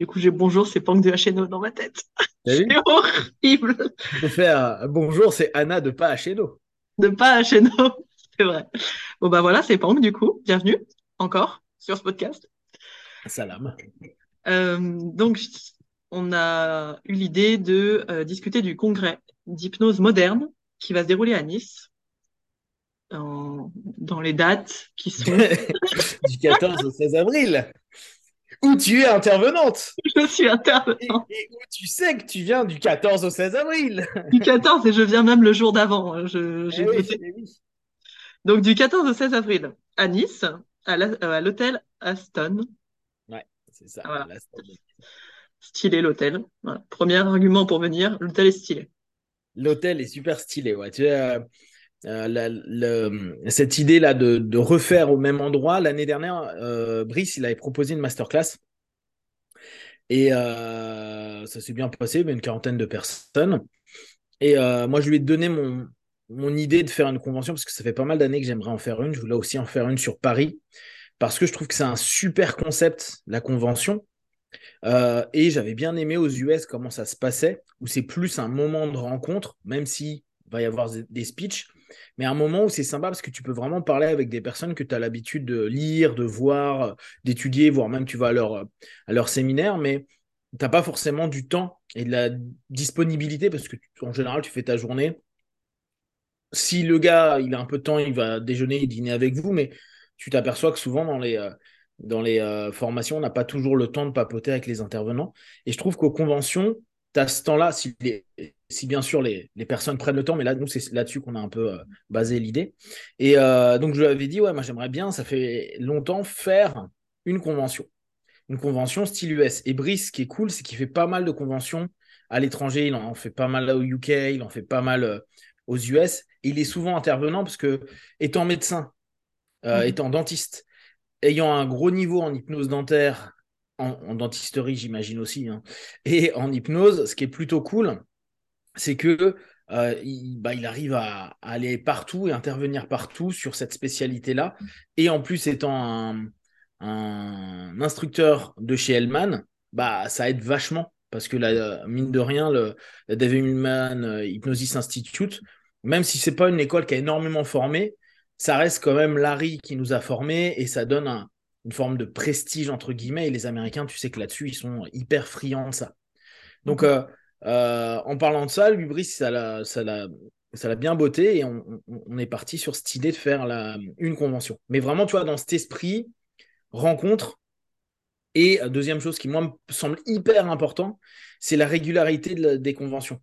Du coup, j'ai bonjour, c'est Pank de HNO dans ma tête. C'est horrible On peut faire bonjour, c'est Anna de pas HNO. de pas HNO. C'est vrai. Bon, bah voilà, c'est Pank, du coup. Bienvenue encore sur ce podcast. Salam. Euh, donc, on a eu l'idée de euh, discuter du congrès d'hypnose moderne qui va se dérouler à Nice dans les dates qui sont. du 14 au 16 avril. Où tu es intervenante. Je suis Et, intervenant et où tu sais que tu viens du 14 au 16 avril. du 14 et je viens même le jour d'avant. Je, Eh oui, eh oui. Donc, du 14 au 16 avril à Nice, à euh, à l'hôtel Aston. Ouais, c'est ça. Voilà. Stylé l'hôtel. Voilà. Premier argument pour venir, l'hôtel est stylé. L'hôtel est super stylé. Ouais. Tu euh, euh, cette idée-là de, refaire au même endroit, l'année dernière, euh, Brice, il avait proposé une masterclass. Et euh, ça s'est bien passé, mais une quarantaine de personnes. Et moi, je lui ai donné mon, idée de faire une convention parce que ça fait pas mal d'années que j'aimerais en faire une. Je voulais aussi en faire une sur Paris parce que je trouve que c'est un super concept, la convention. Et j'avais bien aimé aux US comment ça se passait, où c'est plus un moment de rencontre, même s'il va y avoir des speeches, mais un moment où c'est sympa parce que tu peux vraiment parler avec des personnes que tu as l'habitude de lire, de voir, d'étudier, voire même tu vas à leur, à séminaire, mais tu n'as pas forcément du temps et de la disponibilité parce que en général, tu fais ta journée. Si le gars, il a un peu de temps, il va déjeuner et dîner avec vous, mais tu t'aperçois que souvent dans les, euh, euh, formations, on n'a pas toujours le temps de papoter avec les intervenants. Et je trouve qu'aux conventions, as ce temps-là, si, bien sûr les, les personnes prennent le temps, mais là, nous, c'est là-dessus qu'on a un peu euh, basé l'idée. Et euh, donc, je lui avais dit, ouais, moi, j'aimerais bien, ça fait longtemps, faire une convention. Une convention style US. Et Brice, ce qui est cool, c'est qu'il fait pas mal de conventions à l'étranger. Il en fait pas mal au UK, il en fait pas mal euh, aux US. Et il est souvent intervenant parce que, étant médecin, Mhm. étant dentiste, ayant un gros niveau en hypnose dentaire, en, en dentisterie, j'imagine aussi, hein, et en hypnose, ce qui est plutôt cool, c'est que euh, il, bah, il arrive à, aller partout et intervenir partout sur cette spécialité-là. Et en plus, étant un, instructeur de chez Hellman, bah, ça aide vachement. Parce que la, mine de rien, le, David Millman euh, Hypnosis Institute, même si c'est pas une école qui a énormément formé, ça reste quand même Larry qui nous a formés et ça donne un- une forme de prestige entre guillemets. Et les Américains, tu sais que là-dessus, ils sont hyper friands de ça. Donc, euh, euh, en parlant de ça, lui, Brice, ça l'a, ça l'a, ça l'a bien botté et on, on- on est parti sur cette idée de faire la, une convention. Mais vraiment, tu vois, dans cet esprit, rencontre. Et euh, deuxième chose qui, moi, me semble hyper important, c'est la régularité de la- des conventions.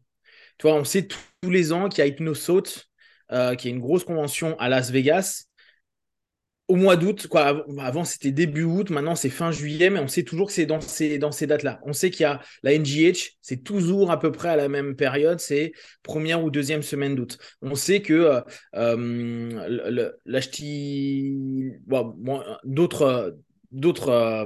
Tu vois, on sait tous les ans qu'il y a Hypnosaute, euh, qui est une grosse convention à Las Vegas. Au mois d'août, quoi. Avant, c'était début août, maintenant c'est fin juillet, mais on sait toujours que c'est dans ces, dans ces dates-là. On sait qu'il y a la NGH, c'est toujours à peu près à la même période, c'est première ou deuxième semaine d'août. On sait que euh, euh, l'HT, d'autres euh,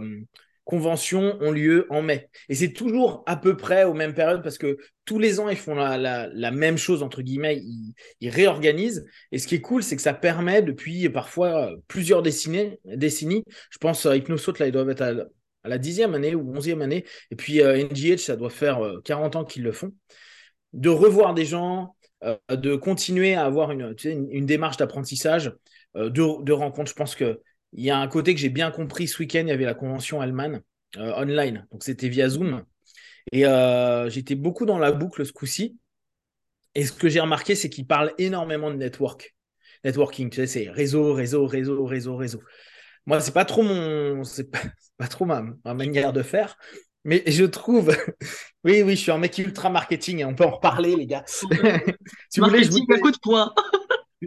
conventions ont lieu en mai. Et c'est toujours à peu près aux mêmes périodes parce que tous les ans, ils font la, même chose, entre guillemets, ils, réorganisent. Et ce qui est cool, c'est que ça permet depuis parfois euh, plusieurs décennies, décennies je pense à Hypnosaute, là, ils doivent être à, la- dixième année ou onzième année. Et puis euh, NGH, ça doit faire euh, 40 ans qu'ils le font. De revoir des gens, euh, de continuer à avoir une démarche d'apprentissage, euh, de, de rencontres. Je pense que il y a un côté que j'ai bien compris ce week-end, il y avait la convention Allemagne euh, online. Donc c'était via Zoom. Et euh, j'étais beaucoup dans la boucle ce coup-ci. Et ce que j'ai remarqué, c'est qu'il parle énormément de network. Networking, tu sais, c'est réseau, réseau, réseau, réseau, réseau. Moi, c'est pas trop mon, c'est pas, trop ma, ma manière de faire. Mais je trouve, oui, oui, je suis un mec ultra marketing et on peut en reparler, les gars. si vous voulez, je vous à coup de poing.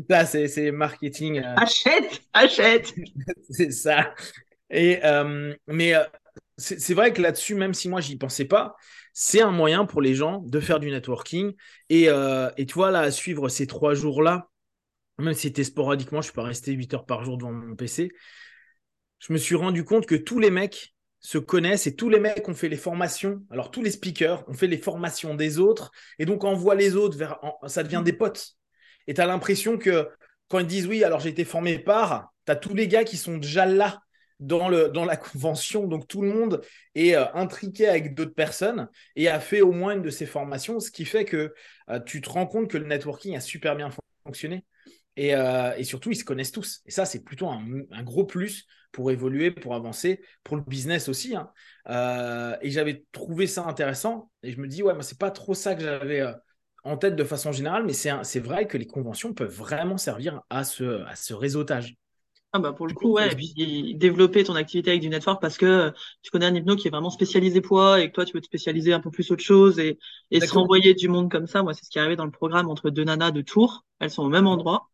Ça, c'est c'est marketing. euh, Achète, achète. c'est ça. Et, euh, mais euh, c'est c'est vrai que là-dessus, même si moi, j'y pensais pas, c'est un moyen pour les gens de faire du networking. Et, et tu vois, là, à suivre ces trois jours-là, même si c'était sporadiquement, je ne suis pas resté 8 heures par jour devant mon PC, je me suis rendu compte que tous les mecs se connaissent et tous les mecs ont fait les formations. Alors, tous les speakers ont fait les formations des autres et donc envoient les autres vers. ça devient des potes. Et tu as l'impression que quand ils disent oui, alors j'ai été formé par, tu as tous les gars qui sont déjà là dans, le, dans la convention. Donc tout le monde est euh, intriqué avec d'autres personnes et a fait au moins une de ces formations, ce qui fait que euh, tu te rends compte que le networking a super bien fonctionné. Et, euh, surtout, ils se connaissent tous. Et ça, c'est plutôt un, gros plus pour évoluer, pour avancer, pour le business aussi. Hein. et j'avais trouvé ça intéressant. Et je me dis, ouais, mais c'est pas trop ça que j'avais en tête de façon générale, mais c'est vrai que les conventions peuvent vraiment servir à ce, à ce réseautage. Ah bah pour le coup, ouais, et puis développer ton activité avec du network parce que tu connais un hypno qui est vraiment spécialisé poids et que toi tu veux te spécialiser un peu plus autre chose et, et se renvoyer du monde comme ça. Moi, c'est ce qui est arrivé dans le programme entre deux nanas de Tours. Elles sont au même endroit.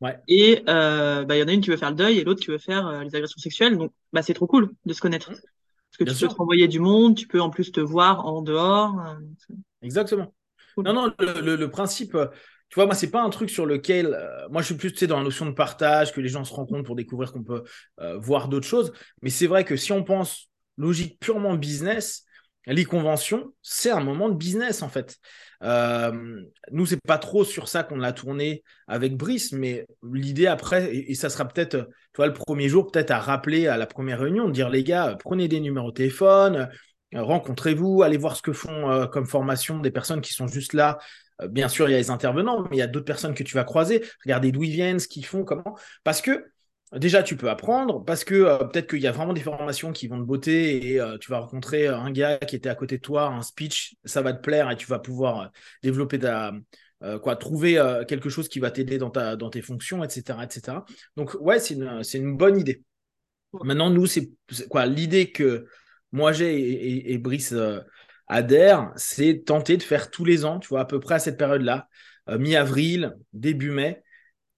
Ouais. Et euh, bah il y en a une qui veut faire le deuil et l'autre qui veut faire euh, les agressions sexuelles. Donc bah c'est trop cool de se connaître. Mmh. Parce que tu peux te renvoyer du monde, tu peux en plus te voir en dehors. Euh, Exactement. Non, non, le, principe, euh, tu vois, moi, c'est pas un truc sur lequel. Euh, moi, je suis plus tu sais, dans la notion de partage, que les gens se rencontrent pour découvrir qu'on peut euh, voir d'autres choses. Mais c'est vrai que si on pense logique purement business, les conventions, c'est un moment de business en fait. Euh, nous, c'est pas trop sur ça qu'on l'a tourné avec Brice, mais l'idée après, et, ça sera peut-être, toi, le premier jour, peut-être à rappeler à la première réunion, de dire les gars, prenez des numéros de téléphone, rencontrez-vous, allez voir ce que font euh, comme formation des personnes qui sont juste là. Euh, bien sûr, il y a les intervenants, mais il y a d'autres personnes que tu vas croiser. Regardez d'où ils viennent, ce qu'ils font, comment. Parce que déjà, tu peux apprendre, parce que peut-être qu'il y a vraiment des formations qui vont te botter et tu vas rencontrer un gars qui était à côté de toi, un speech, ça va te plaire et tu vas pouvoir développer ta. quoi, trouver quelque chose qui va t'aider dans, ta, dans tes fonctions, etc. etc. Donc, ouais, c'est une, une bonne idée. Maintenant, nous, c'est quoi l'idée que moi j'ai et, Brice euh, adhère, c'est tenter de faire tous les ans, tu vois, à peu près à cette période-là, euh, mi-avril, début mai,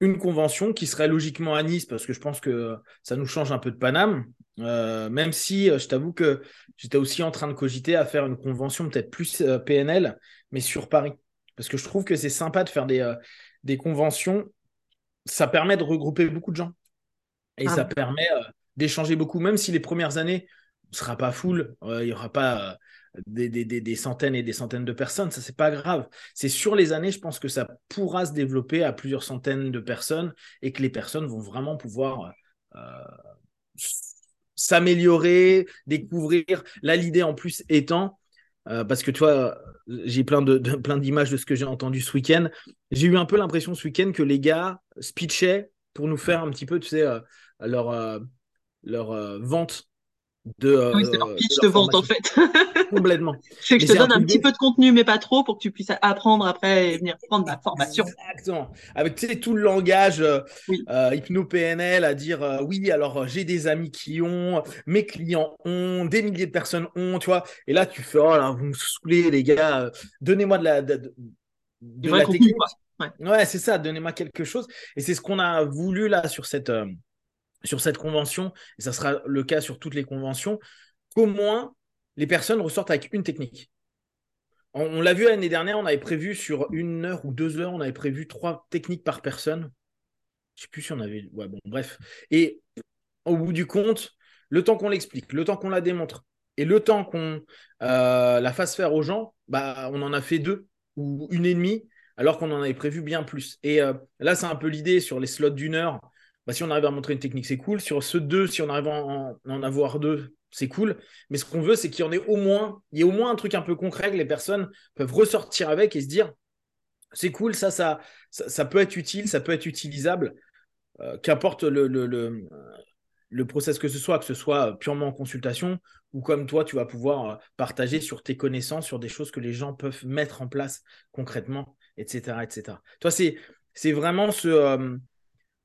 une convention qui serait logiquement à Nice, parce que je pense que ça nous change un peu de Paname, euh, même si je t'avoue que j'étais aussi en train de cogiter à faire une convention peut-être plus PNL, mais sur Paris. Parce que je trouve que c'est sympa de faire des, des conventions. Ça permet de regrouper beaucoup de gens. Et ah ça permet d'échanger beaucoup, même si les premières années, sera pas full, euh, il y aura pas euh, des, des, des, centaines et des centaines de personnes, ça c'est pas grave. C'est sur les années, je pense que ça pourra se développer à plusieurs centaines de personnes et que les personnes vont vraiment pouvoir euh, s'améliorer, découvrir. Là, l'idée en plus étant, parce que tu vois, j'ai plein de, plein d'images de ce que j'ai entendu ce week-end. J'ai eu un peu l'impression ce week-end que les gars speechaient pour nous faire un petit peu, tu sais, leur leur vente de. oui, c'est leur euh, pitch de, vente en fait. Complètement. C'est que je te donne un petit peu de contenu, mais pas trop, pour que tu puisses apprendre après et venir prendre ma formation. Exactement. Avec tu sais, tout le langage euh, euh hypno-PNL à dire euh, oui, alors j'ai des amis qui ont, mes clients ont, des milliers de personnes ont, tu vois. Et là, tu fais, oh là, vous me saoulez, les gars, donnez-moi de la, de, la technique. Ouais, ouais c'est ça, donnez-moi quelque chose. Et c'est ce qu'on a voulu là sur cette sur cette convention, et ça sera le cas sur toutes les conventions, qu'au moins les personnes ressortent avec une technique. On, l'a vu l'année dernière, on avait prévu sur une heure ou deux heures, on avait prévu trois techniques par personne. Je ne sais plus si on avait. Bon, bref. Et au bout du compte, le temps qu'on l'explique, le temps qu'on la démontre et le temps qu'on euh, la fasse faire aux gens, bah, on en a fait deux ou une et demie, alors qu'on en avait prévu bien plus. Et euh, là, c'est un peu l'idée sur les slots d'une heure. Bah, si on arrive à montrer une technique, c'est cool. Sur ce deux, si on arrive à en, avoir deux, c'est cool. Mais ce qu'on veut, c'est qu'il y en ait au moins, il y ait au moins un truc un peu concret que les personnes peuvent ressortir avec et se dire, c'est cool, ça, ça, ça, peut être utile, ça peut être utilisable, euh, qu'importe le, le, le, le, process que ce soit, que ce soit purement en consultation ou comme toi, tu vas pouvoir euh, partager sur tes connaissances, sur des choses que les gens peuvent mettre en place concrètement, etc. etc. Toi, c'est, c'est vraiment ce, euh,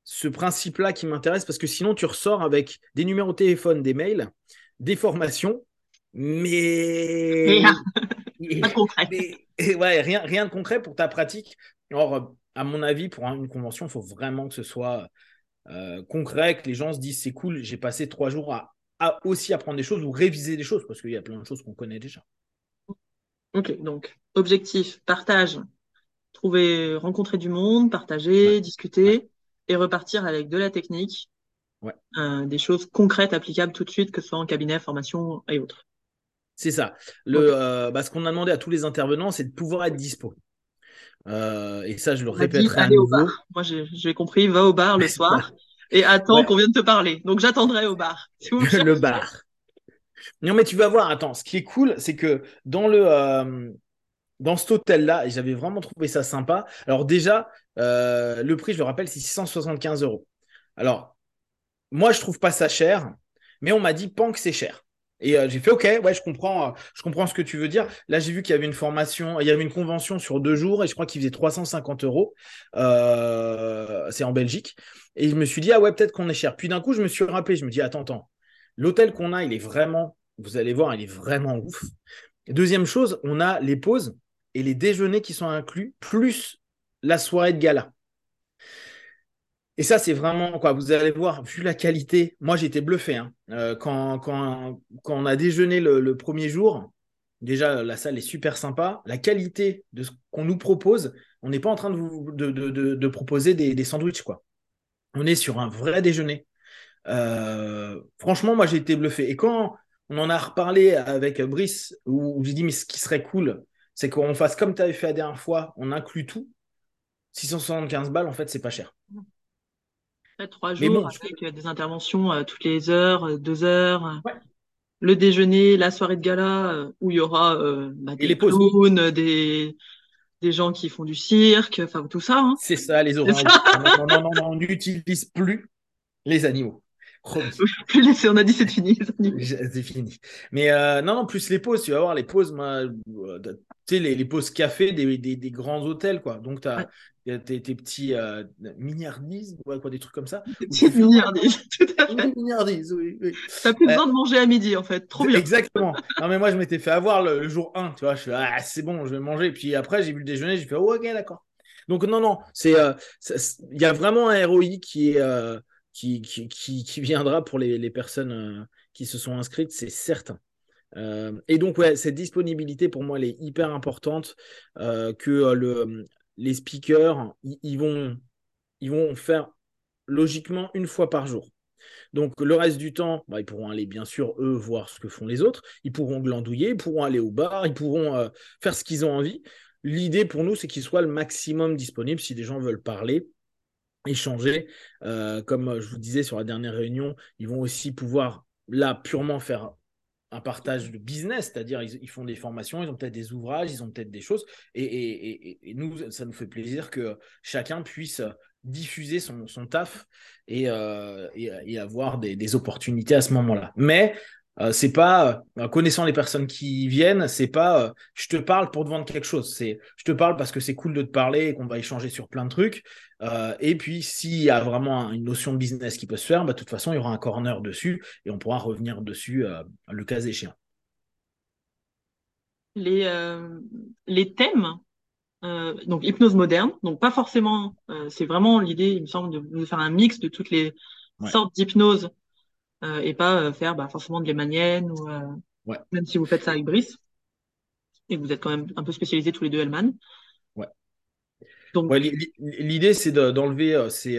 ce principe-là qui m'intéresse parce que sinon tu ressors avec des numéros de téléphone, des mails, des formations, mais rien, pas concret. ouais, rien, rien de concret pour ta pratique. Or, à mon avis, pour une convention, il faut vraiment que ce soit euh, concret, que les gens se disent c'est cool, j'ai passé trois jours à, aussi apprendre des choses ou réviser des choses parce qu'il y a plein de choses qu'on connaît déjà. Ok, donc objectif, partage, trouver, rencontrer du monde, partager, discuter et repartir avec de la technique, euh, des choses concrètes applicables tout de suite, que ce soit en cabinet, formation et autres. C'est ça. Le, euh, bah, ce qu'on a demandé à tous les intervenants, c'est de pouvoir être dispo. Euh, et ça, je le répéterai à nouveau. Moi, j'ai compris, va au bar le soir. Et attends qu'on vienne te parler. Donc j'attendrai au bar. le bar. Non, mais tu vas voir, attends, ce qui est cool, c'est que dans le. Dans cet hôtel-là, et j'avais vraiment trouvé ça sympa. Alors, déjà, euh, le prix, je le rappelle, c'est 675 euros. Alors, moi, je trouve pas ça cher, mais on m'a dit, pan que c'est cher. Et euh, j'ai fait OK, ouais, je comprends, je comprends ce que tu veux dire. Là, j'ai vu qu'il y avait une formation, il y avait une convention sur deux jours et je crois qu'il faisait 350 euros. c'est en Belgique. Et je me suis dit, ah ouais, peut-être qu'on est cher. Puis d'un coup, je me suis rappelé, je me dis, attends, attends, l'hôtel qu'on a, il est vraiment vous allez voir, il est vraiment ouf. Deuxième chose, on a les pauses et les déjeuners qui sont inclus, plus la soirée de gala. Et ça, c'est vraiment quoi. Vous allez voir, vu la qualité, moi j'étais bluffé. Hein. Euh, quand, on a déjeuné le, premier jour, déjà la salle est super sympa. La qualité de ce qu'on nous propose, on n'est pas en train de, vous, proposer des, des sandwichs. quoi. On est sur un vrai déjeuner. Euh, franchement, moi j'ai été bluffé. Et quand on en a reparlé avec Brice, où j'ai dit, mais ce qui serait cool, c'est qu'on fasse comme tu avais fait la dernière fois, on inclut tout. 675 balles, en fait, c'est pas cher. trois jours avec euh, des interventions euh, toutes les heures, euh, deux heures. Le déjeuner, la soirée de gala, où il y aura bah, des clowns, des, des gens qui font du cirque, enfin tout ça. Hein. C'est ça, les oranges. non, non, non, on n'utilise plus les animaux. on a dit c'est fini. C'est fini. Mais euh, non, non, plus les pauses, tu vas voir les pauses, euh, sais, les, les, pauses café des, des, des, grands hôtels, quoi. Donc, tu as tes, tes, petits euh, miniardises, quoi, des trucs comme ça. Petites miniardises, tout à fait. Oui. oui. T'as plus besoin de manger à midi, en fait. Trop bien. Exactement. non, mais moi, je m'étais fait avoir le, jour 1, tu vois. Je suis ah, c'est bon, je vais manger. Puis après, j'ai vu le déjeuner, j'ai fait, oh, ok, d'accord. Donc, non, non, c'est il y a vraiment un ROI qui est qui, qui, viendra pour les, personnes euh, qui se sont inscrites, c'est certain. Euh, et donc, ouais, cette disponibilité, pour moi, elle est hyper importante, euh, que le, les speakers, ils vont, ils vont faire logiquement une fois par jour. Donc le reste du temps, bah, ils pourront aller bien sûr, eux, voir ce que font les autres, ils pourront glandouiller, ils pourront aller au bar, ils pourront faire ce qu'ils ont envie. L'idée pour nous, c'est qu'ils soient le maximum disponibles si des gens veulent parler échanger. Euh, comme je vous disais sur la dernière réunion, ils vont aussi pouvoir là purement faire un partage de business, c'est-à-dire ils, font des formations, ils ont peut-être des ouvrages, ils ont peut-être des choses, et, nous, ça nous fait plaisir que chacun puisse diffuser son, taf euh, et, avoir des, des, opportunités à ce moment-là. Mais euh, c'est pas euh, connaissant les personnes qui viennent, c'est pas euh, je te parle pour te vendre quelque chose. C'est je te parle parce que c'est cool de te parler et qu'on va échanger sur plein de trucs. et puis s'il y a vraiment une notion de business qui peut se faire, bah, de toute façon il y aura un corner dessus et on pourra revenir dessus le cas échéant. Les, les thèmes, donc hypnose moderne, donc pas forcément, c'est vraiment l'idée, il me semble, de, faire un mix de toutes les sortes d'hypnose euh, et pas euh, faire bah, forcément de l'émanienne ou euh, même si vous faites ça avec Brice et vous êtes quand même un peu spécialisés tous les deux Hellman. Ouais. Donc l'idée c'est d'enlever ces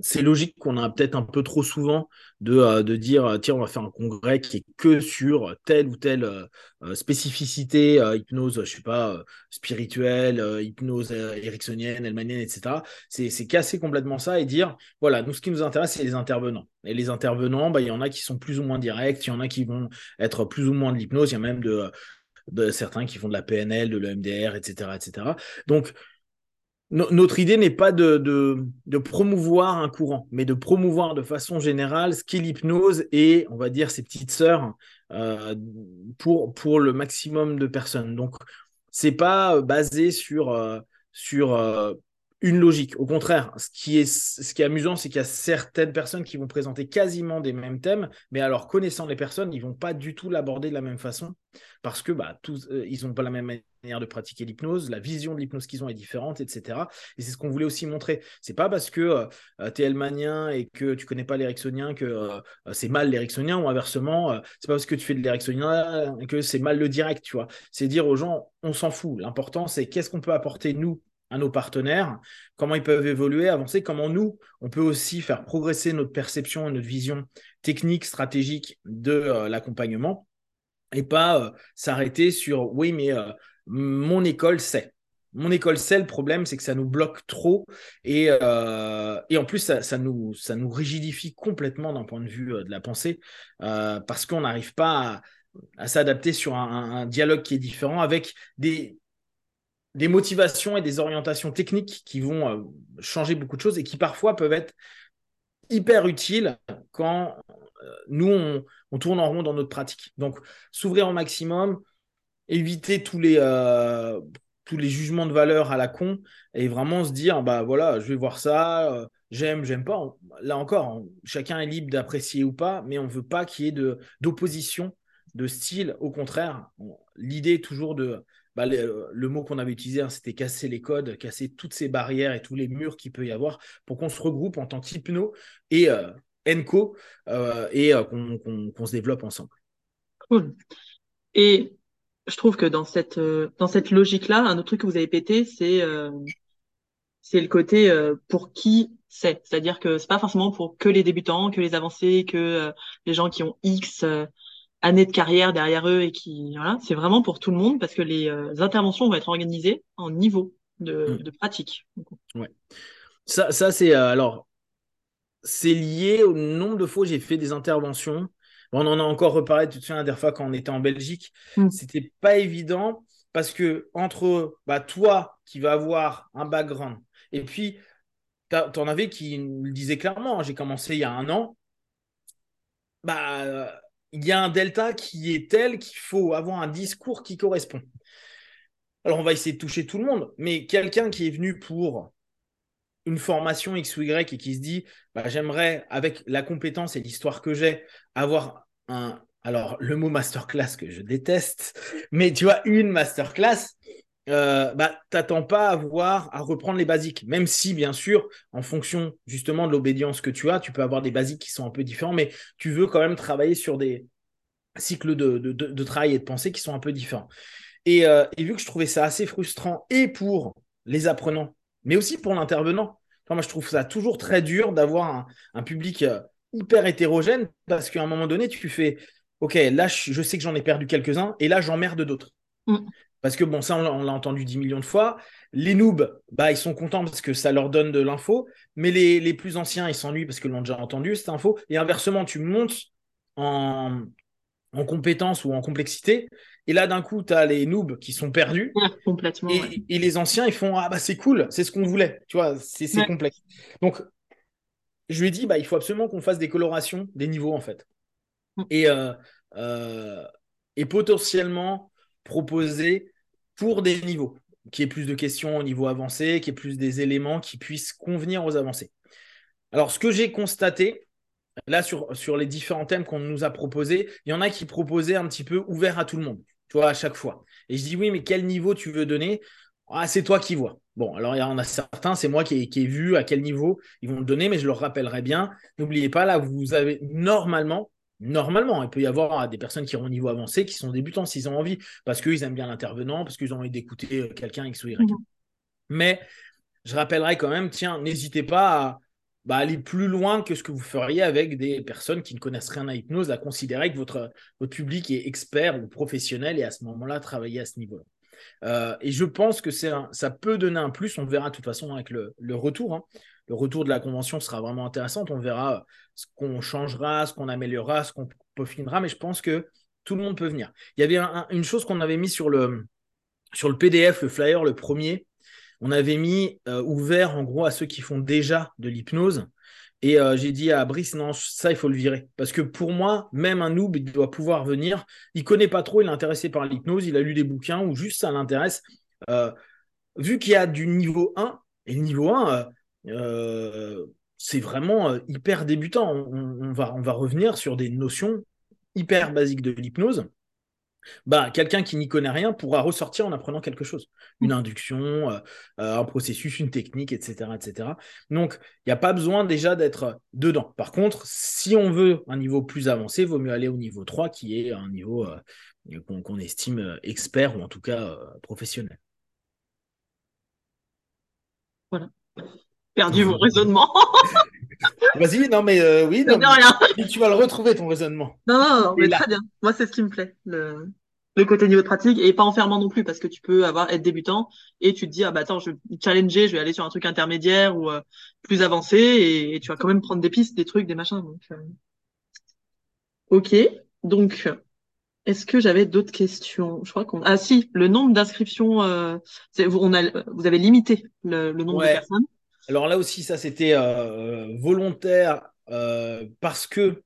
c'est logique qu'on a peut-être un peu trop souvent de, euh, de, dire tiens on va faire un congrès qui est que sur telle ou telle euh, spécificité hypnose je sais pas spirituelle hypnose ericksonienne elmanienne etc c'est casser complètement ça et dire voilà nous ce qui nous intéresse c'est les intervenants. Et les intervenants bah, il y en a qui sont plus ou moins directs il y en a qui vont être plus ou moins de l'hypnose il y a même de, de certains qui font de la PNL de l'EMDR etc etc donc notre idée n'est pas de, de, promouvoir un courant, mais de promouvoir de façon générale ce qu'est l'hypnose et, on va dire, ses petites sœurs euh, pour, pour le maximum de personnes. Donc, c'est pas basé sur, euh, sur euh, une logique. Au contraire, ce qui est, ce qui est amusant, c'est qu'il y a certaines personnes qui vont présenter quasiment des mêmes thèmes, mais alors connaissant les personnes, ils vont pas du tout l'aborder de la même façon parce que bah, tous, euh, ils n'ont pas la même de pratiquer l'hypnose, la vision de l'hypnose qu'ils ont est différente, etc. Et c'est ce qu'on voulait aussi montrer. C'est pas parce que euh, euh, tu es elmanien et que tu connais pas l'éricksonien que c'est mal l'éricksonien ou inversement, c'est pas parce que tu fais de l'éricksonien que c'est mal le direct, tu vois. C'est dire aux gens, on s'en fout. L'important, c'est qu'est-ce qu'on peut apporter nous à nos partenaires, comment ils peuvent évoluer, avancer, comment nous, on peut aussi faire progresser notre perception et notre vision technique, stratégique de euh, l'accompagnement, et pas euh, s'arrêter sur oui, mais euh, mon école sait. mon école c'est le problème, c'est que ça nous bloque trop et, euh, et en plus ça, nous, ça nous rigidifie complètement d'un point de vue euh, de la pensée euh, parce qu'on n'arrive pas à, s'adapter sur un, dialogue qui est différent avec des, des motivations et des orientations techniques qui vont changer beaucoup de choses et qui parfois peuvent être hyper utiles quand nous on, on tourne en rond dans notre pratique. Donc s'ouvrir au maximum, éviter tous les, tous les jugements de valeur à la con et vraiment se dire bah voilà, je vais voir ça, euh, j'aime, j'aime pas. Là encore, chacun est libre d'apprécier ou pas, mais on veut pas qu'il y ait d'opposition de style. Au contraire, l'idée est toujours de bah, le, mot qu'on avait utilisé, hein, c'était casser les codes, casser toutes ces barrières et tous les murs qu'il peut y avoir pour qu'on se regroupe en tant qu'hypno et euh, ENCO euh, et qu'on se développe ensemble. Cool. Et je trouve que dans cette euh, dans cette logique-là, un autre truc que vous avez pété, c'est euh, c'est le côté euh, pour qui c'est. C'est-à-dire que c'est pas forcément pour que les débutants, que les avancés, que les gens qui ont X années de carrière derrière eux et qui voilà, c'est vraiment pour tout le monde parce que les interventions vont être organisées en niveau de, mm. de pratique. Ouais. Ça, ça c'est alors c'est lié au nombre de fois où j'ai fait des interventions on en a encore reparlé, tu te souviens, la dernière fois quand on était en Belgique. Mm. C'était pas évident parce que entre bah, toi qui vas avoir un background et puis tu en avais qui le disaient clairement, hein, j'ai commencé il y a un an, bah il y a un delta qui est tel qu'il faut avoir un discours qui correspond. Alors on va essayer de toucher tout le monde, mais quelqu'un qui est venu pour une formation X ou Y et qui se dit bah, j'aimerais, avec la compétence et l'histoire que j'ai, avoir un. Alors, le mot masterclass que je déteste, mais tu vois, une masterclass, euh, bah, t'attends pas à voir, à reprendre les basiques. Même si, bien sûr, en fonction justement de l'obédience que tu as, tu peux avoir des basiques qui sont un peu différents, mais tu veux quand même travailler sur des cycles de, de, travail et de pensée qui sont un peu différents. Et, euh, et vu que je trouvais ça assez frustrant, et pour les apprenants, mais aussi pour l'intervenant. moi, je trouve ça toujours très dur d'avoir un, public euh, hyper hétérogène parce qu'à un moment donné, tu fais OK, là, je sais que j'en ai perdu quelques-uns et là, j'emmerde d'autres. Mm. Parce que bon, ça, on l'a entendu 10 millions de fois. Les noobs, bah, ils sont contents parce que ça leur donne de l'info. Mais les, les, plus anciens, ils s'ennuient parce que l'ont déjà entendu, cette info. Et inversement, tu montes en, en compétence ou en complexité. Et là, d'un coup, tu as les noobs qui sont perdus. complètement. Et, les anciens, ils font Ah, bah, c'est cool, c'est ce qu'on voulait. Tu vois, c'est complexe. Donc, je lui ai dit bah, Il faut absolument qu'on fasse des colorations des niveaux, en fait. Mm. Et, euh, euh, et potentiellement proposer pour des niveaux, qui ait plus de questions au niveau avancé, qui ait plus des éléments qui puissent convenir aux avancés. Alors, ce que j'ai constaté, là, sur, sur les différents thèmes qu'on nous a proposés, il y en a qui proposaient un petit peu ouvert à tout le monde, tu vois, à chaque fois. Et je dis, oui, mais quel niveau tu veux donner? Ah, C'est toi qui vois. Bon, alors il y en a certains, c'est moi qui ai, qui ai, vu à quel niveau ils vont le donner, mais je leur rappellerai bien. N'oubliez pas, là, vous avez normalement, normalement, il peut y avoir des personnes qui ont un niveau avancé, qui sont débutants s'ils ont envie, parce qu'ils aiment bien l'intervenant, parce qu'ils ont envie d'écouter euh, quelqu'un X ou Y. Mmh. Mais je rappellerai quand même, tiens, n'hésitez pas à bah, aller plus loin que ce que vous feriez avec des personnes qui ne connaissent rien à hypnose, à considérer que votre, votre public est expert ou professionnel et à ce moment-là, travailler à ce niveau-là. Euh, et je pense que ça peut donner un plus. On verra de toute façon avec le, retour. Hein. Le retour de la convention sera vraiment intéressant. On verra ce qu'on changera, ce qu'on améliorera, ce qu'on peaufinera. Mais je pense que tout le monde peut venir. Il y avait une chose qu'on avait mis sur le, sur le PDF, le flyer, le premier on avait mis euh, ouvert en gros à ceux qui font déjà de l'hypnose. Et euh, j'ai dit à Brice, non, ça, il faut le virer. Parce que pour moi, même un noob, il doit pouvoir venir. Il connaît pas trop, il est intéressé par l'hypnose, il a lu des bouquins ou juste ça l'intéresse. Euh, vu qu'il y a du niveau 1, et le niveau 1, c'est vraiment hyper débutant. On, va, on va revenir sur des notions hyper basiques de l'hypnose bah, quelqu'un qui n'y connaît rien pourra ressortir en apprenant quelque chose. Une mm. induction, euh, euh, un processus, une technique, etc. etc. Donc, il n'y a pas besoin déjà d'être dedans. Par contre, si on veut un niveau plus avancé, il vaut mieux aller au niveau 3, qui est un niveau euh, qu'on estime expert ou en tout cas professionnel. Voilà. Perdu mon raisonnement. Vas-y, non, mais oui, non, tu vas le retrouver ton raisonnement. Non, non, non mais très bien. Moi, c'est ce qui me plaît. Le... le côté niveau de pratique et pas enfermant non plus parce que tu peux avoir être débutant et tu te dis ah bah attends je vais challenger je vais aller sur un truc intermédiaire ou euh, plus avancé et, tu vas quand même prendre des pistes des trucs des machins donc euh. ok donc est-ce que j'avais d'autres questions? Je crois qu'on ah si le nombre d'inscriptions euh, on a vous avez limité le, nombre de personnes alors là aussi ça c'était volontaire parce que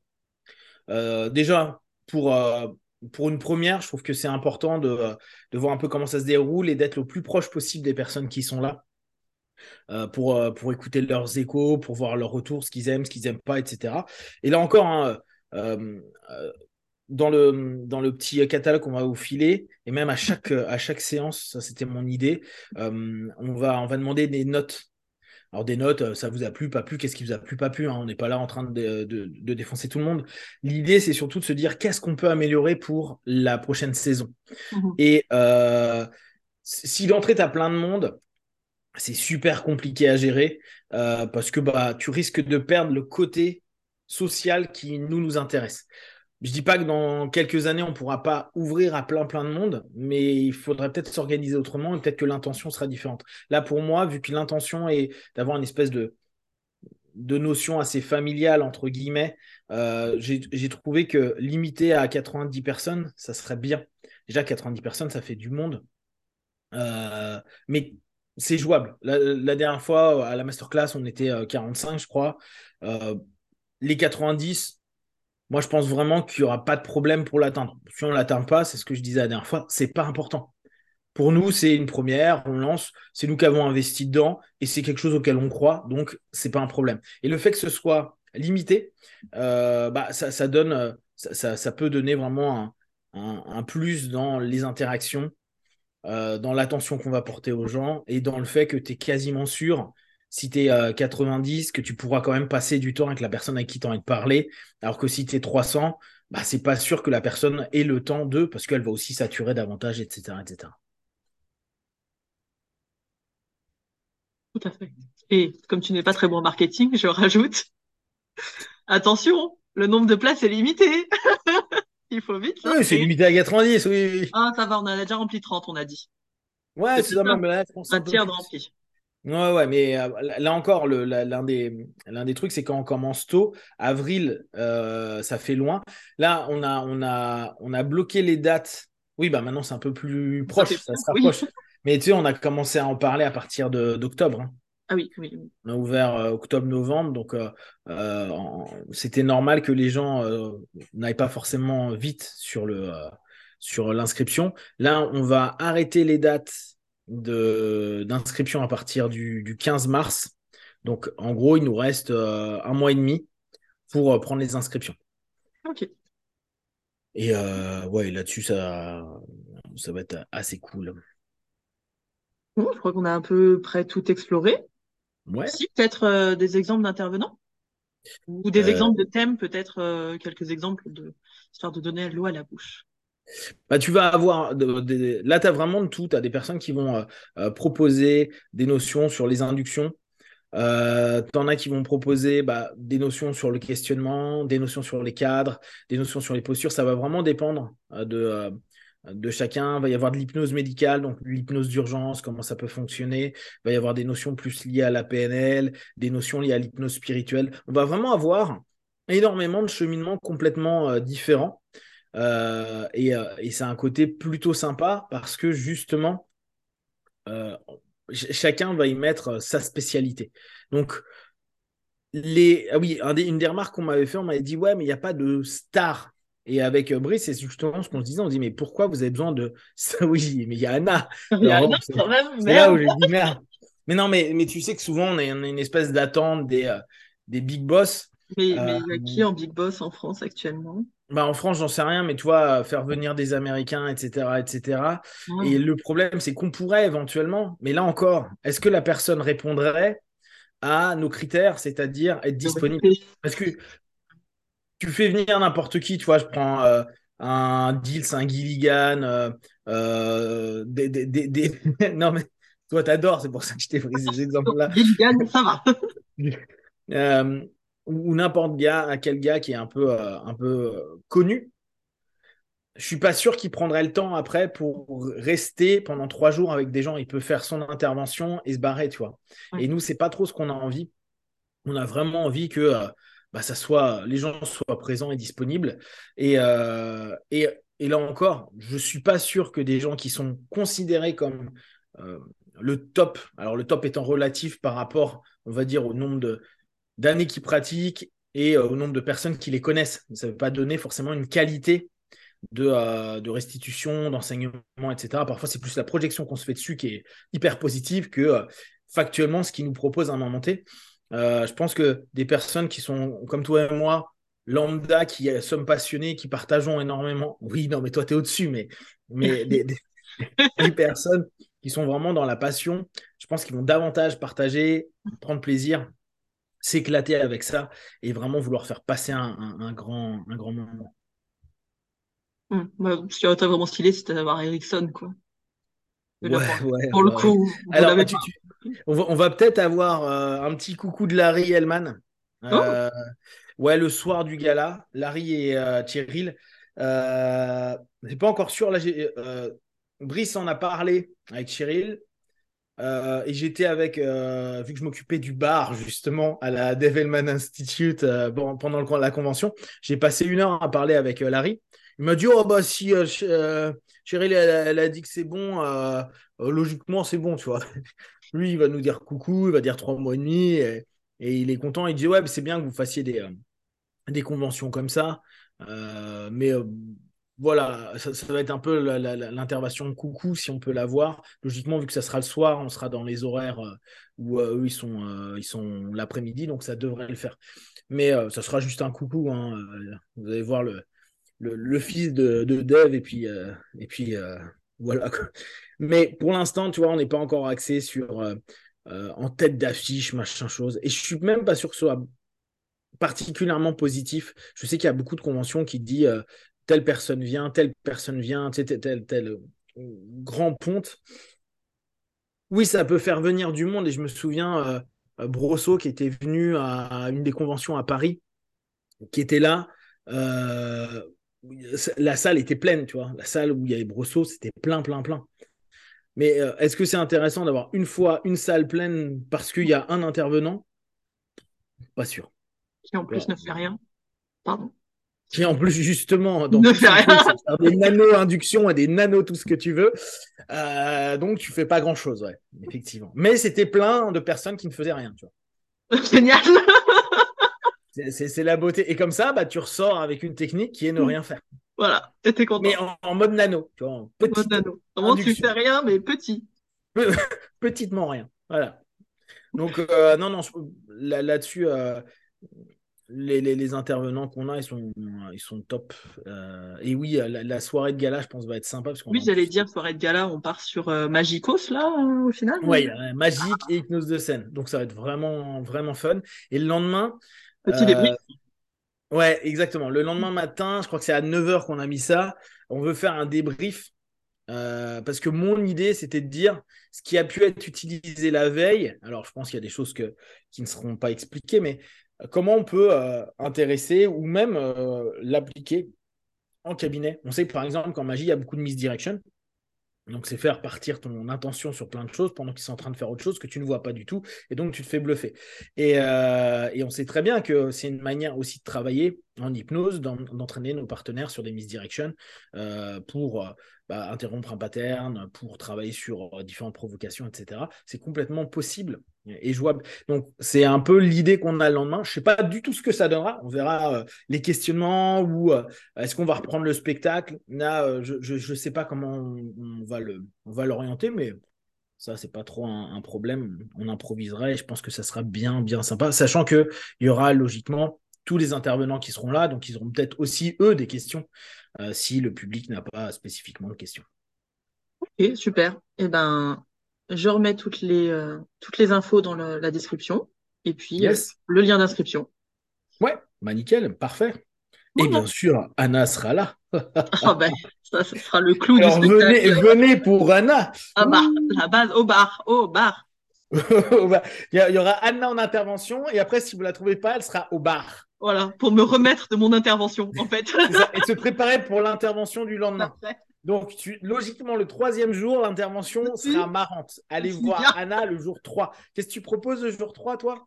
déjà pour une première, je trouve que c'est important de, voir un peu comment ça se déroule et d'être le plus proche possible des personnes qui sont là. Euh, pour, euh, écouter leurs échos, pour voir leurs retours, ce qu'ils aiment, ce qu'ils n'aiment pas, etc. Et là encore, hein, euh, dans, le, dans le petit catalogue qu'on va vous filer, et même à chaque, à chaque séance, ça c'était mon idée, on, va, on va demander des notes alors des notes, euh, ça vous a plu, pas plu, qu'est-ce qui vous a plu, pas plu, hein, on n'est pas là en train de, défoncer tout le monde. L'idée, c'est surtout de se dire qu'est-ce qu'on peut améliorer pour la prochaine saison. Mmh Et euh, si d'entrée, tu as plein de monde, c'est super compliqué à gérer euh, parce que bah, tu risques de perdre le côté social qui nous, nous intéresse. Je dis pas que dans quelques années, on pourra pas ouvrir à plein plein de monde, mais il faudrait peut-être s'organiser autrement et peut-être que l'intention sera différente. Là, pour moi, vu que l'intention est d'avoir une espèce de, notion assez familiale, entre guillemets, euh, j'ai trouvé que limiter à 90 personnes, ça serait bien. Déjà, 90 personnes, ça fait du monde. Euh, mais c'est jouable. La, la, dernière fois, à la masterclass, on était 45, euh, je crois. les 90, moi, je pense vraiment qu'il n'y aura pas de problème pour l'atteindre. Si on ne l'atteint pas, c'est ce que je disais la dernière fois, c'est pas important. Pour nous, c'est une première, on lance, c'est nous qui avons investi dedans et c'est quelque chose auquel on croit, donc c'est pas un problème. Et le fait que ce soit limité, euh, bah, ça, donne, ça, peut donner vraiment un, plus dans les interactions, euh, dans l'attention qu'on va porter aux gens et dans le fait que tu es quasiment sûr si tu es à 90, que tu pourras quand même passer du temps avec la personne avec qui tu as envie de parler, alors que si tu es 300, bah, c'est pas sûr que la personne ait le temps d'eux, parce qu'elle va aussi saturer davantage, etc. etc. Tout à fait. Et comme tu n'es pas très bon en marketing, je rajoute, attention, le nombre de places est limité. Il faut vite. Oui, c'est limité à 90, oui, Ah, ça va, on a déjà rempli 30, on a dit. Ouais, c'est ça, même là, un tiers de rempli. Ouais, ouais, mais euh, là encore, l'un des, des trucs, c'est quand on commence tôt, avril, euh, ça fait loin. Là, on a, on, a, on a bloqué les dates. Oui, bah maintenant, c'est un peu plus proche, ça, se rapproche. Mais tu sais, on a commencé à en parler à partir d'octobre. Hein. Ah oui, oui, On a ouvert euh, octobre-novembre, donc c'était normal que les gens n'aillent pas forcément vite sur le sur l'inscription. Là, on va arrêter les dates d'inscription à partir du, 15 mars. Donc, en gros, il nous reste euh, un mois et demi pour euh, prendre les inscriptions. Ok. Et euh, ouais, là-dessus, ça, ça va être assez cool. Bon, je crois qu'on a un peu près tout exploré. Ouais. Si, peut-être des exemples d'intervenants? Ou des exemples de thèmes, peut-être quelques exemples de histoire de donner l'eau à la bouche. Bah, tu vas avoir, là, tu as vraiment de tout. Tu as des personnes qui vont euh, euh, proposer des notions sur les inductions. Euh, tu en as qui vont proposer bah, des notions sur le questionnement, des notions sur les cadres, des notions sur les postures. Ça va vraiment dépendre de, de chacun. Il va y avoir de l'hypnose médicale, donc l'hypnose d'urgence, comment ça peut fonctionner. Il va y avoir des notions plus liées à la PNL, des notions liées à l'hypnose spirituelle. On va vraiment avoir énormément de cheminements complètement différents. Euh, euh, et, c'est un côté plutôt sympa parce que justement, euh, chacun va y mettre sa spécialité. Donc, les... ah oui, une des remarques qu'on m'avait fait, on m'avait dit Ouais, mais il n'y a pas de star. Et avec Brice, c'est justement ce qu'on se disait on se dit Mais pourquoi vous avez besoin de. oui, mais il y a Anna. Il y a Anna quand même. là où j'ai dit Merde. Mais non, mais, mais tu sais que souvent, on a une, espèce d'attente des, des big boss. Mais il y a qui en big boss en France actuellement? Bah, en France, j'en sais rien, mais tu vois, faire venir des Américains, etc., etc. Et le problème, c'est qu'on pourrait éventuellement, mais là encore, est-ce que la personne répondrait à nos critères, c'est-à-dire être disponible? Parce que tu fais venir n'importe qui, tu vois, je prends euh, un Dils, un Gilligan, euh, euh, des, des, des, non mais toi t'adores, c'est pour ça que je t'ai pris ces exemples-là. Gilligan, ça va. ou n'importe gars, quel gars qui est un peu, euh, un peu euh, connu, je suis pas sûr qu'il prendrait le temps après pour rester pendant trois jours avec des gens. Il peut faire son intervention et se barrer, tu vois. Et nous, c'est pas trop ce qu'on a envie. On a vraiment envie que euh, bah, ça soit, les gens soient présents et disponibles. Et, et, et, là encore, je suis pas sûr que des gens qui sont considérés comme le top, alors le top étant relatif par rapport, on va dire, au nombre d'années qu'ils pratiquent et au nombre de personnes qui les connaissent. Ça ne veut pas donner forcément une qualité de, euh, de restitution, d'enseignement, etc. Parfois, c'est plus la projection qu'on se fait dessus qui est hyper positive que euh, factuellement ce qu'ils nous propose à un moment T. Euh, je pense que des personnes qui sont comme toi et moi, lambda, qui sommes passionnés, qui partageons énormément. Oui, non, mais toi, tu es au-dessus, mais, mais des, des, personnes qui sont vraiment dans la passion, je pense qu'ils vont davantage partager, prendre plaisir, s'éclater avec ça et vraiment vouloir faire passer un, un grand, un grand moment. Hum, bah, ce qui aurait été vraiment stylé, c'était d'avoir Ericsson, quoi. Ouais, ouais, pour le coup, Alors, on va, peut-être avoir euh, un petit coucou de Larry Hellman. Euh, oh. Ouais, le soir du gala, Larry et euh, Thierry. Euh, c'est pas encore sûr. Là, Brice en a parlé avec Cheryl. Et j'étais avec, vu que je m'occupais du bar justement à la Develman Institute pendant la convention, j'ai passé une heure à parler avec Larry. Il m'a dit Oh, bah, si euh, euh elle, a dit que c'est bon, euh, euh, logiquement, c'est bon, tu vois. Lui, il va nous dire coucou, il va dire trois mois et demi, et, il est content. Il dit Ouais, c'est bien que vous fassiez des, des conventions comme ça. mais voilà, ça, va être un peu l'intervention coucou si on peut l'avoir. Logiquement, vu que ça sera le soir, on sera dans les horaires où eux ils sont, ils sont l'après-midi, donc ça devrait le faire. Mais ça sera juste un coucou. Hein, vous allez voir le, fils de, de, Dev et puis, euh, euh, voilà. Mais pour l'instant, tu vois, on n'est pas encore axé sur euh, en tête d'affiche, machin chose. Et je suis même pas sûr que ce soit particulièrement positif. Je sais qu'il y a beaucoup de conventions qui disent telle personne vient, telle personne vient, tel, tel, tel grand ponte. Oui, ça peut faire venir du monde. Et je me souviens, Brosseau qui était venu à, une des conventions à Paris, qui était là la salle était pleine, tu vois. La salle où il y avait Brosseau, c'était plein, plein, plein. Mais euh, est-ce que c'est intéressant d'avoir une fois une salle pleine parce qu'il y a un intervenant? Pas sûr. Qui en plus ne fait rien. Pardon. Qui en plus, justement, dans ne fait rien. des nano-inductions et des nano tout ce que tu veux. Euh, donc, tu fais pas grand-chose, ouais, effectivement. Mais c'était plein de personnes qui ne faisaient rien, tu vois. Génial c'est la beauté. Et comme ça, bah, tu ressors avec une technique qui est ne mm. rien faire. Voilà, t'es content. Mais en, mode nano, tu vois, en mode nano. Vraiment, tu fais rien, mais petit. Petitement rien. Voilà. Donc, euh, non, non, là-dessus, euh, les, intervenants qu'on a, ils sont, ils sont top. Euh, et oui, la, soirée de gala, je pense, va être sympa. Parce oui, j'allais dire, soirée de gala, on part sur Magicos, là, au final Oui, Magique et Hypnose de scène. Donc, ça va être vraiment, vraiment fun. Et le lendemain, Petit débrief. Euh, ouais, exactement. Le lendemain matin, je crois que c'est à 9h qu'on a mis ça. On veut faire un débrief. Euh, parce que mon idée, c'était de dire ce qui a pu être utilisé la veille. Alors, je pense qu'il y a des choses que, qui ne seront pas expliquées, mais euh, comment on peut intéresser ou même l'appliquer en cabinet. On sait par exemple, qu'en magie, il y a beaucoup de misdirection. Donc, c'est faire partir ton intention sur plein de choses pendant qu'ils sont en train de faire autre chose que tu ne vois pas du tout. Et donc, tu te fais bluffer. Et, euh, on sait très bien que c'est une manière aussi de travailler en hypnose, d'entraîner nos partenaires sur des misdirections euh, pour euh, bah, interrompre un pattern, pour travailler sur différentes provocations, etc. C'est complètement possible et jouable. Donc, c'est un peu l'idée qu'on a le lendemain. Je ne sais pas du tout ce que ça donnera. On verra les questionnements ou est-ce qu'on va reprendre le spectacle? Là, je ne sais pas comment on, va l'orienter, mais ça, c'est pas trop un, problème. On improvisera et je pense que ça sera bien, bien sympa, sachant qu'il y aura logiquement tous les intervenants qui seront là, donc ils auront peut-être aussi, eux, des questions euh, si le public n'a pas spécifiquement de questions. Ok, super. Eh ben, je remets toutes les, euh, toutes les infos dans la description et puis euh, le lien d'inscription. Ouais, bah nickel, parfait. Et bien sûr, Anna sera là. ah ben, ça, sera le clou du spectacle. Venez, venez pour Anna. Ah bah, la base, au bar, au bar. il y aura Anna en intervention et après, si vous la trouvez pas, elle sera au bar. Voilà, pour me remettre de mon intervention, en fait. Et se préparer pour l'intervention du lendemain. Donc, tu, logiquement, le troisième jour, l'intervention sera marrante. Allez voir Anna le jour 3. Qu'est-ce que tu proposes le jour 3, toi?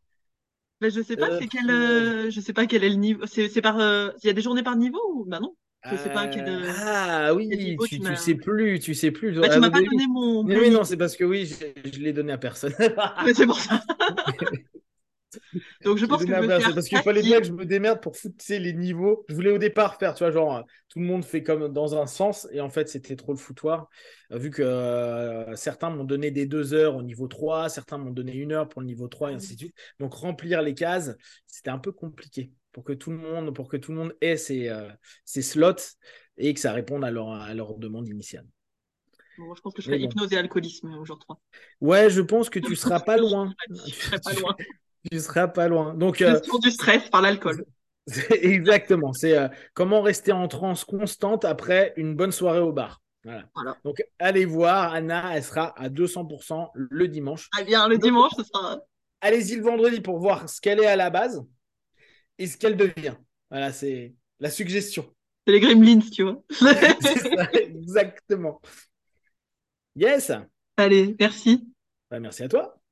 Ben, Je sais pas, euh, c'est quel, euh, je sais pas quel est le niveau. C'est par. Euh, il y a des journées par niveau ou? Bah non je sais pas quel. Ah oui, tu, tu, sais plus, tu sais plus. Bah, tu m'as pas donné mon. Oui, non, c'est parce que oui, je, je l'ai donné à personne. c'est pour ça. Donc je pense que je faire parce qu'il fallait bien que je me démerde pour foutre les niveaux. Je voulais au départ faire, tu vois, genre tout le monde fait comme dans un sens et en fait c'était trop le foutoir. Euh, vu que euh, certains m'ont donné des deux heures au niveau 3, certains m'ont donné une heure pour le niveau 3 et ainsi de suite. Donc remplir les cases, c'était un peu compliqué pour que tout le monde, pour que tout le monde ait ses, euh, slots et que ça réponde à leur, à leur demande initiale. je pense que je ferai hypnose et alcoolisme au jour 3. Ouais, je pense que tu seras pas loin. Je serai pas loin. tu seras pas loin. Donc, euh, du stress par l'alcool. Exactement. C'est euh, comment rester en transe constante après une bonne soirée au bar. Voilà. Donc, allez voir. Anna, elle sera à 200% le dimanche. Ah bien, le dimanche, ce sera. Allez-y le vendredi pour voir ce qu'elle est à la base et ce qu'elle devient. Voilà, c'est la suggestion. C'est les gremlins, tu vois. exactement. Yes. Allez, merci. Bah, merci à toi.